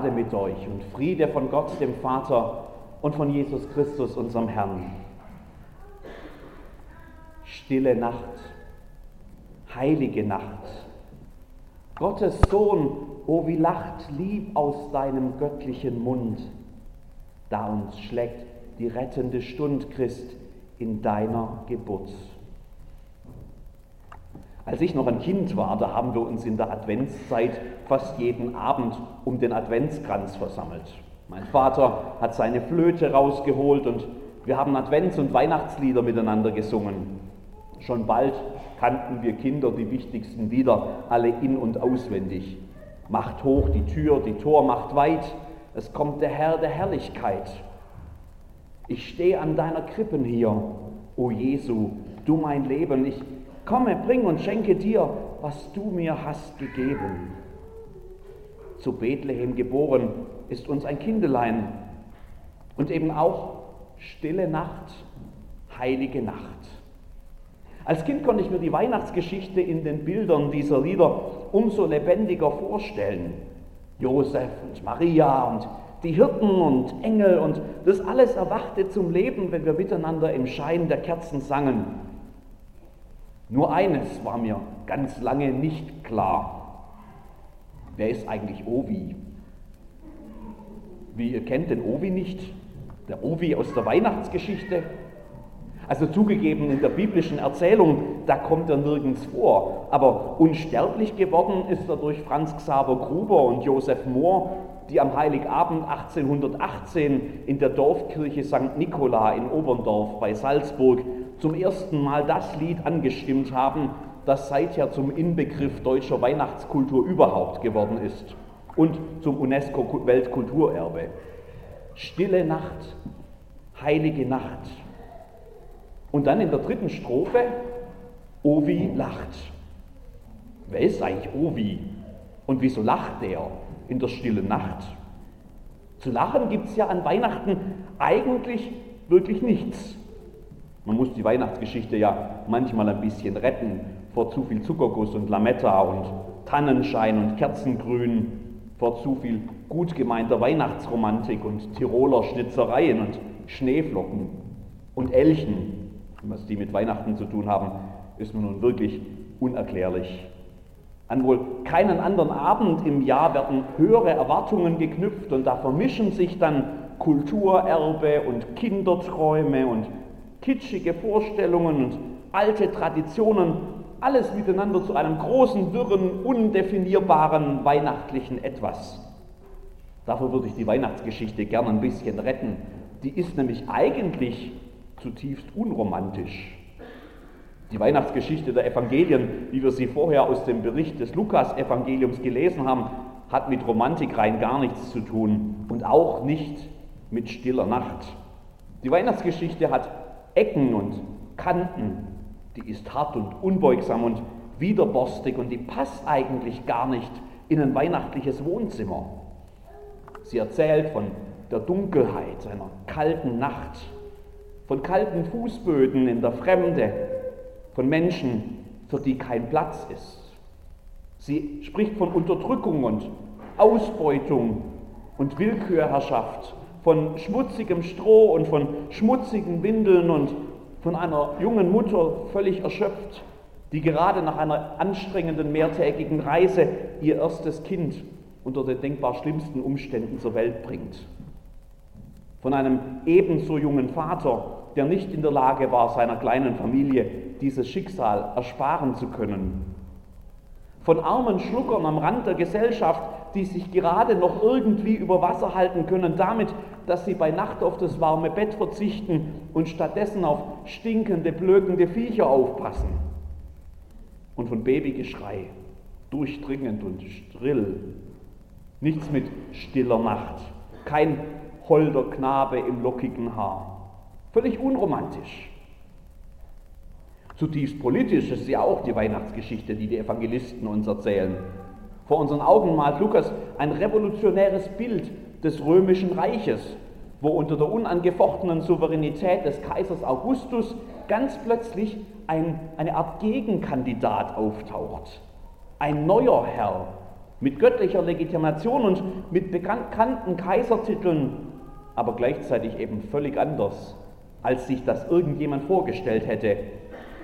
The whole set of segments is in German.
Gnade mit euch und Friede von Gott, dem Vater und von Jesus Christus, unserem Herrn. Stille Nacht, heilige Nacht. Gottes Sohn, o wie lacht lieb aus deinem göttlichen Mund. Da uns schlägt die rettende Stund, Christ, in deiner Geburt. Als ich noch ein Kind war, da haben wir uns in der Adventszeit fast jeden Abend um den Adventskranz versammelt. Mein Vater hat seine Flöte rausgeholt und wir haben Advents- und Weihnachtslieder miteinander gesungen. Schon bald kannten wir Kinder die wichtigsten Lieder alle in und auswendig. Macht hoch die Tür, die Tor macht weit, es kommt der Herr der Herrlichkeit. Ich stehe an deiner Krippen hier, o Jesu, du mein Leben, ich komme, bring und schenke dir, was du mir hast gegeben. Zu Bethlehem geboren ist uns ein Kindelein und eben auch stille Nacht, heilige Nacht. Als Kind konnte ich mir die Weihnachtsgeschichte in den Bildern dieser Lieder umso lebendiger vorstellen. Josef und Maria und die Hirten und Engel und das alles erwachte zum Leben, wenn wir miteinander im Schein der Kerzen sangen. Nur eines war mir ganz lange nicht klar. Wer ist eigentlich Ovi? Wie ihr kennt den Ovi nicht? Der Ovi aus der Weihnachtsgeschichte? Also zugegeben, in der biblischen Erzählung, da kommt er nirgends vor. Aber unsterblich geworden ist er durch Franz Xaver Gruber und Josef Mohr, die am Heiligabend 1818 in der Dorfkirche St. Nikola in Oberndorf bei Salzburg zum ersten Mal das Lied angestimmt haben, das seither zum Inbegriff deutscher Weihnachtskultur überhaupt geworden ist und zum UNESCO-Weltkulturerbe. Stille Nacht, heilige Nacht. Und dann in der dritten Strophe, Ovi lacht. Wer ist eigentlich Ovi? Und wieso lacht der in der stillen Nacht? Zu lachen gibt es ja an Weihnachten eigentlich wirklich nichts. Man muss die Weihnachtsgeschichte ja manchmal ein bisschen retten vor zu viel Zuckerguss und Lametta und Tannenschein und Kerzengrün, vor zu viel gut gemeinter Weihnachtsromantik und Tiroler Schnitzereien und Schneeflocken und Elchen. Was die mit Weihnachten zu tun haben, ist mir nun wirklich unerklärlich. An wohl keinen anderen Abend im Jahr werden höhere Erwartungen geknüpft und da vermischen sich dann Kulturerbe und Kinderträume und kitschige Vorstellungen und alte Traditionen, alles miteinander zu einem großen, wirren, undefinierbaren weihnachtlichen Etwas. Dafür würde ich die Weihnachtsgeschichte gern ein bisschen retten. Die ist nämlich eigentlich zutiefst unromantisch. Die Weihnachtsgeschichte der Evangelien, wie wir sie vorher aus dem Bericht des Lukas-Evangeliums gelesen haben, hat mit Romantik rein gar nichts zu tun und auch nicht mit stiller Nacht. Die Weihnachtsgeschichte hat Ecken und Kanten. Die ist hart und unbeugsam und widerborstig und die passt eigentlich gar nicht in ein weihnachtliches Wohnzimmer. Sie erzählt von der Dunkelheit einer kalten Nacht, von kalten Fußböden in der Fremde, von Menschen, für die kein Platz ist. Sie spricht von Unterdrückung und Ausbeutung und Willkürherrschaft von schmutzigem Stroh und von schmutzigen Windeln und von einer jungen Mutter völlig erschöpft, die gerade nach einer anstrengenden mehrtägigen Reise ihr erstes Kind unter den denkbar schlimmsten Umständen zur Welt bringt. Von einem ebenso jungen Vater, der nicht in der Lage war, seiner kleinen Familie dieses Schicksal ersparen zu können. Von armen Schluckern am Rand der Gesellschaft, die sich gerade noch irgendwie über Wasser halten können, damit, dass sie bei Nacht auf das warme Bett verzichten und stattdessen auf stinkende, blökende Viecher aufpassen. Und von Babygeschrei, durchdringend und strill. Nichts mit stiller Nacht, kein holder Knabe im lockigen Haar. Völlig unromantisch. Zutiefst politisch ist ja auch die Weihnachtsgeschichte, die die Evangelisten uns erzählen. Vor unseren Augen malt Lukas ein revolutionäres Bild des römischen Reiches, wo unter der unangefochtenen Souveränität des Kaisers Augustus ganz plötzlich ein, eine Art Gegenkandidat auftaucht. Ein neuer Herr, mit göttlicher Legitimation und mit bekannten Kaisertiteln, aber gleichzeitig eben völlig anders, als sich das irgendjemand vorgestellt hätte.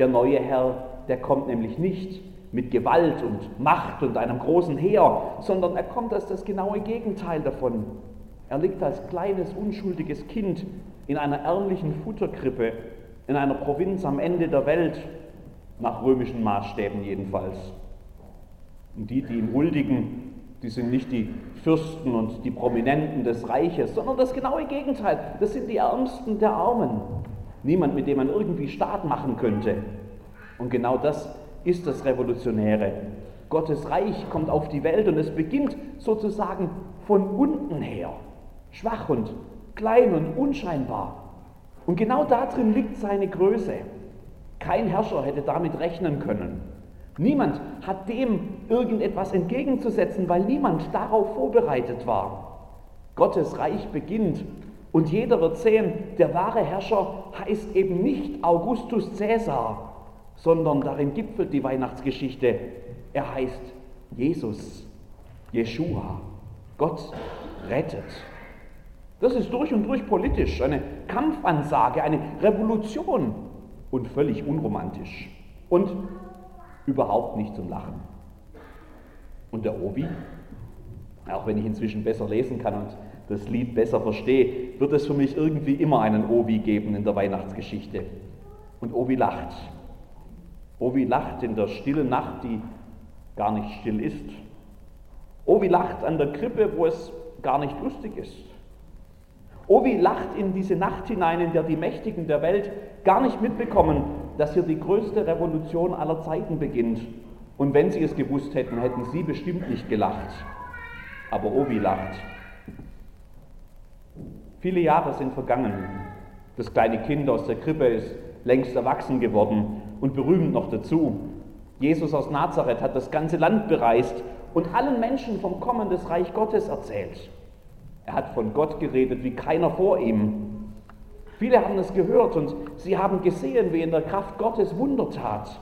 Der neue Herr, der kommt nämlich nicht mit Gewalt und Macht und einem großen Heer, sondern er kommt als das genaue Gegenteil davon. Er liegt als kleines, unschuldiges Kind in einer ärmlichen Futterkrippe in einer Provinz am Ende der Welt, nach römischen Maßstäben jedenfalls. Und die, die ihm huldigen, die sind nicht die Fürsten und die Prominenten des Reiches, sondern das genaue Gegenteil. Das sind die Ärmsten der Armen. Niemand, mit dem man irgendwie Staat machen könnte. Und genau das ist das Revolutionäre. Gottes Reich kommt auf die Welt und es beginnt sozusagen von unten her. Schwach und klein und unscheinbar. Und genau darin liegt seine Größe. Kein Herrscher hätte damit rechnen können. Niemand hat dem irgendetwas entgegenzusetzen, weil niemand darauf vorbereitet war. Gottes Reich beginnt und jeder wird sehen, der wahre Herrscher heißt eben nicht Augustus Caesar, sondern darin gipfelt die Weihnachtsgeschichte. Er heißt Jesus, Jeshua. Gott rettet. Das ist durch und durch politisch, eine Kampfansage, eine Revolution und völlig unromantisch und überhaupt nicht zum Lachen. Und der Obi, auch wenn ich inzwischen besser lesen kann und das Lied besser verstehe, wird es für mich irgendwie immer einen Obi geben in der Weihnachtsgeschichte. Und Obi lacht. Obi lacht in der stillen Nacht, die gar nicht still ist. Obi lacht an der Krippe, wo es gar nicht lustig ist. Obi lacht in diese Nacht hinein, in der die Mächtigen der Welt gar nicht mitbekommen, dass hier die größte Revolution aller Zeiten beginnt. Und wenn sie es gewusst hätten, hätten sie bestimmt nicht gelacht. Aber Obi lacht. Viele Jahre sind vergangen. Das kleine Kind aus der Krippe ist längst erwachsen geworden und berühmt noch dazu. Jesus aus Nazareth hat das ganze Land bereist und allen Menschen vom Kommen des Reich Gottes erzählt. Er hat von Gott geredet wie keiner vor ihm. Viele haben es gehört und sie haben gesehen, wie in der Kraft Gottes Wunder tat.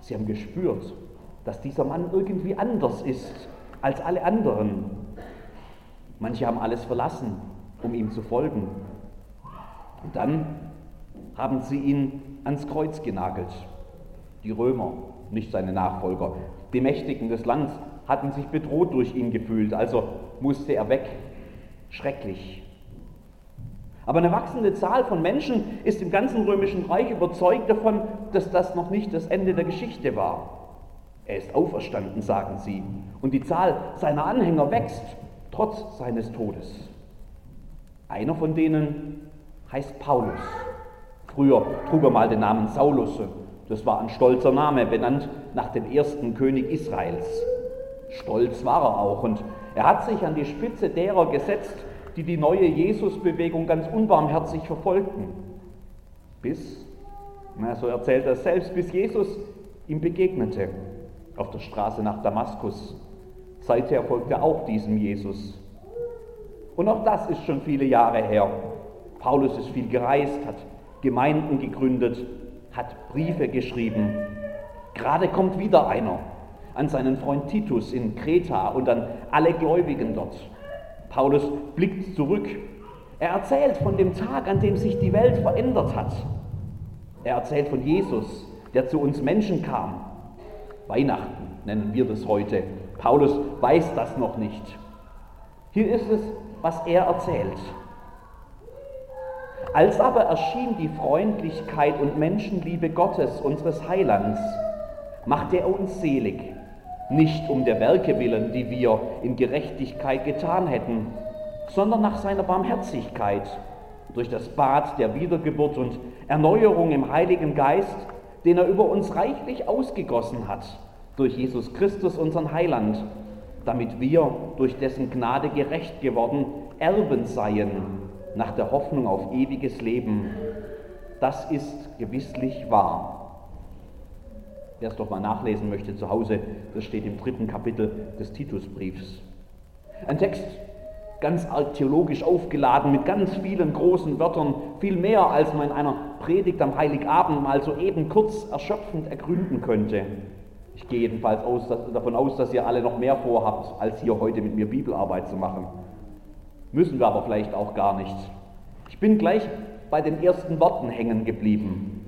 Sie haben gespürt, dass dieser Mann irgendwie anders ist als alle anderen. Manche haben alles verlassen, um ihm zu folgen. Und dann haben sie ihn ans Kreuz genagelt. Die Römer, nicht seine Nachfolger. Die Mächtigen des Landes hatten sich bedroht durch ihn gefühlt, also musste er weg schrecklich. Aber eine wachsende Zahl von Menschen ist im ganzen römischen Reich überzeugt davon, dass das noch nicht das Ende der Geschichte war. Er ist auferstanden, sagen sie, und die Zahl seiner Anhänger wächst, trotz seines Todes. Einer von denen heißt Paulus. Früher trug er mal den Namen Saulus. Das war ein stolzer Name, benannt nach dem ersten König Israels. Stolz war er auch und er hat sich an die Spitze derer gesetzt, die die neue Jesusbewegung ganz unbarmherzig verfolgten. Bis, na, so erzählt er selbst, bis Jesus ihm begegnete auf der Straße nach Damaskus. Seither folgt er auch diesem Jesus. Und auch das ist schon viele Jahre her. Paulus ist viel gereist, hat Gemeinden gegründet, hat Briefe geschrieben. Gerade kommt wieder einer, an seinen Freund Titus in Kreta und an alle Gläubigen dort. Paulus blickt zurück. Er erzählt von dem Tag, an dem sich die Welt verändert hat. Er erzählt von Jesus, der zu uns Menschen kam. Weihnachten nennen wir das heute. Paulus weiß das noch nicht. Hier ist es, was er erzählt. Als aber erschien die Freundlichkeit und Menschenliebe Gottes, unseres Heilands, machte er uns selig nicht um der Werke willen, die wir in Gerechtigkeit getan hätten, sondern nach seiner Barmherzigkeit, durch das Bad der Wiedergeburt und Erneuerung im Heiligen Geist, den er über uns reichlich ausgegossen hat, durch Jesus Christus, unseren Heiland, damit wir durch dessen Gnade gerecht geworden Erben seien nach der Hoffnung auf ewiges Leben. Das ist gewisslich wahr. Wer es doch mal nachlesen möchte zu Hause, das steht im dritten Kapitel des Titusbriefs. Ein Text ganz theologisch aufgeladen mit ganz vielen großen Wörtern, viel mehr als man in einer Predigt am Heiligabend mal so eben kurz erschöpfend ergründen könnte. Ich gehe jedenfalls aus, dass, davon aus, dass ihr alle noch mehr vorhabt, als hier heute mit mir Bibelarbeit zu machen. Müssen wir aber vielleicht auch gar nicht. Ich bin gleich bei den ersten Worten hängen geblieben.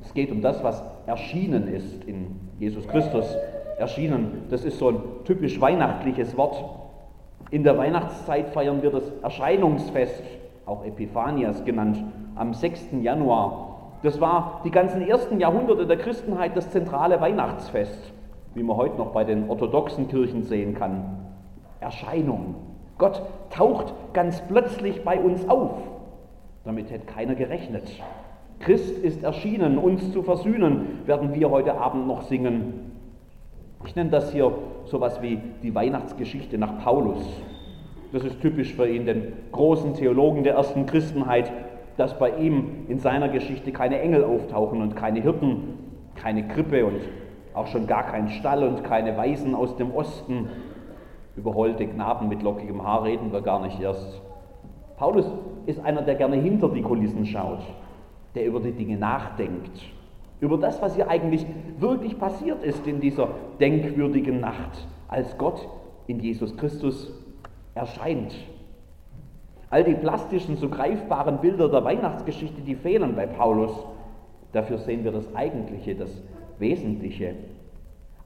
Es geht um das, was erschienen ist in Jesus Christus. Erschienen, das ist so ein typisch weihnachtliches Wort. In der Weihnachtszeit feiern wir das Erscheinungsfest, auch Epiphanias genannt, am 6. Januar. Das war die ganzen ersten Jahrhunderte der Christenheit das zentrale Weihnachtsfest, wie man heute noch bei den orthodoxen Kirchen sehen kann. Erscheinung. Gott taucht ganz plötzlich bei uns auf. Damit hätte keiner gerechnet. Christ ist erschienen, uns zu versöhnen, werden wir heute Abend noch singen. Ich nenne das hier sowas wie die Weihnachtsgeschichte nach Paulus. Das ist typisch für ihn, den großen Theologen der ersten Christenheit, dass bei ihm in seiner Geschichte keine Engel auftauchen und keine Hirten, keine Krippe und auch schon gar kein Stall und keine Weisen aus dem Osten. Überholte Knaben mit lockigem Haar reden wir gar nicht erst. Paulus ist einer, der gerne hinter die Kulissen schaut, der über die Dinge nachdenkt, über das, was hier eigentlich wirklich passiert ist in dieser denkwürdigen Nacht, als Gott in Jesus Christus erscheint All die plastischen, so greifbaren Bilder der Weihnachtsgeschichte, die fehlen bei Paulus. Dafür sehen wir das Eigentliche, das Wesentliche.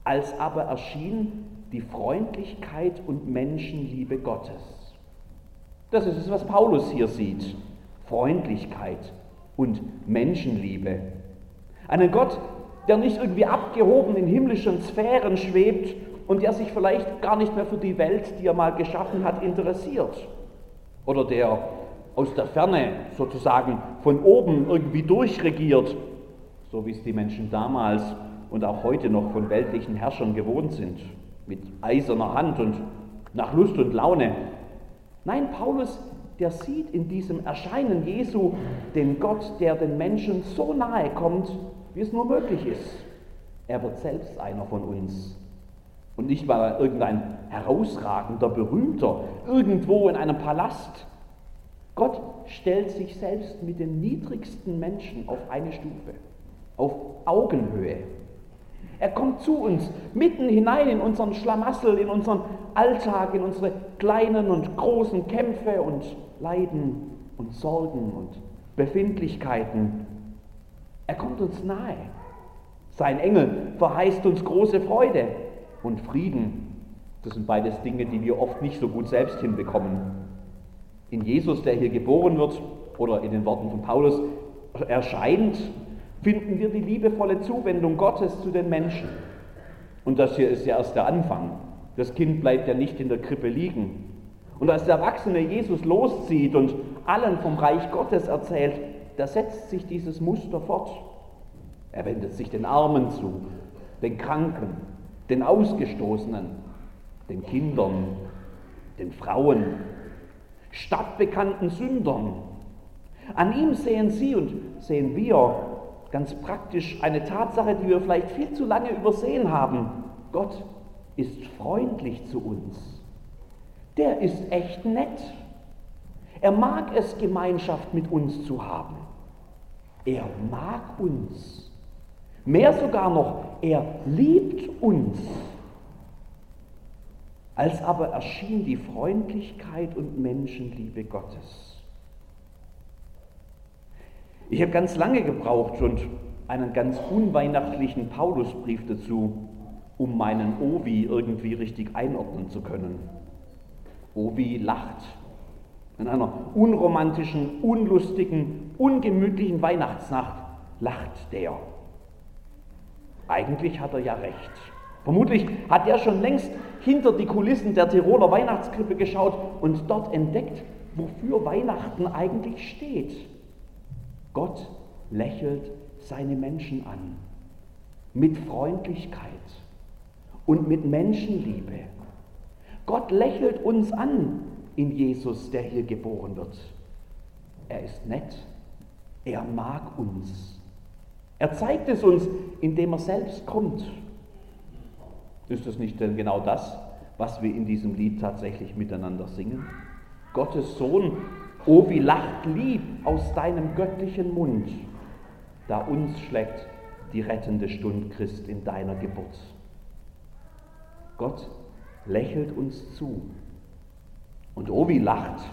Als aber erschien die Freundlichkeit und Menschenliebe Gottes. Das ist es, was Paulus hier sieht. Freundlichkeit und Menschenliebe. Einen Gott, der nicht irgendwie abgehoben in himmlischen Sphären schwebt und der sich vielleicht gar nicht mehr für die Welt, die er mal geschaffen hat, interessiert oder der aus der Ferne sozusagen von oben irgendwie durchregiert, so wie es die Menschen damals und auch heute noch von weltlichen Herrschern gewohnt sind, mit eiserner Hand und nach Lust und Laune. Nein, Paulus, der sieht in diesem Erscheinen Jesu den Gott, der den Menschen so nahe kommt, wie es nur möglich ist. Er wird selbst einer von uns. Und nicht, er irgendein herausragender, berühmter, irgendwo in einem Palast. Gott stellt sich selbst mit den niedrigsten Menschen auf eine Stufe, auf Augenhöhe. Er kommt zu uns, mitten hinein in unseren Schlamassel, in unseren Alltag, in unsere kleinen und großen Kämpfe und Leiden und Sorgen und Befindlichkeiten. Er kommt uns nahe. Sein Engel verheißt uns große Freude und Frieden. Das sind beides Dinge, die wir oft nicht so gut selbst hinbekommen. In Jesus, der hier geboren wird, oder in den Worten von Paulus erscheint, finden wir die liebevolle Zuwendung Gottes zu den Menschen. Und das hier ist ja erst der Anfang. Das Kind bleibt ja nicht in der Krippe liegen. Und als der erwachsene Jesus loszieht und allen vom Reich Gottes erzählt, da setzt sich dieses Muster fort. Er wendet sich den Armen zu, den Kranken, den Ausgestoßenen, den Kindern, den Frauen, stadtbekannten Sündern. An ihm sehen Sie und sehen wir ganz praktisch eine Tatsache, die wir vielleicht viel zu lange übersehen haben. Gott ist freundlich zu uns. Der ist echt nett. Er mag es, Gemeinschaft mit uns zu haben. Er mag uns. Mehr sogar noch, er liebt uns. Als aber erschien die Freundlichkeit und Menschenliebe Gottes. Ich habe ganz lange gebraucht und einen ganz unweihnachtlichen Paulusbrief dazu, um meinen Ovi irgendwie richtig einordnen zu können. Ovi lacht. In einer unromantischen, unlustigen, ungemütlichen Weihnachtsnacht lacht der. Eigentlich hat er ja recht. Vermutlich hat er schon längst hinter die Kulissen der Tiroler Weihnachtskrippe geschaut und dort entdeckt, wofür Weihnachten eigentlich steht. Gott lächelt seine Menschen an mit Freundlichkeit und mit Menschenliebe. Gott lächelt uns an in Jesus, der hier geboren wird. Er ist nett, er mag uns. Er zeigt es uns, indem er selbst kommt. Ist das nicht denn genau das, was wir in diesem Lied tatsächlich miteinander singen? Gottes Sohn, oh wie lacht lieb aus deinem göttlichen Mund, da uns schlägt die rettende Stund Christ in deiner Geburt. Gott lächelt uns zu. Und Obi lacht.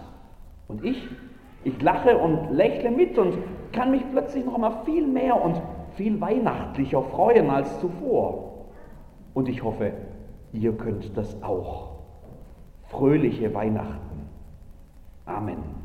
Und ich, ich lache und lächle mit und kann mich plötzlich noch einmal viel mehr und viel weihnachtlicher freuen als zuvor. Und ich hoffe, ihr könnt das auch. Fröhliche Weihnachten. Amen.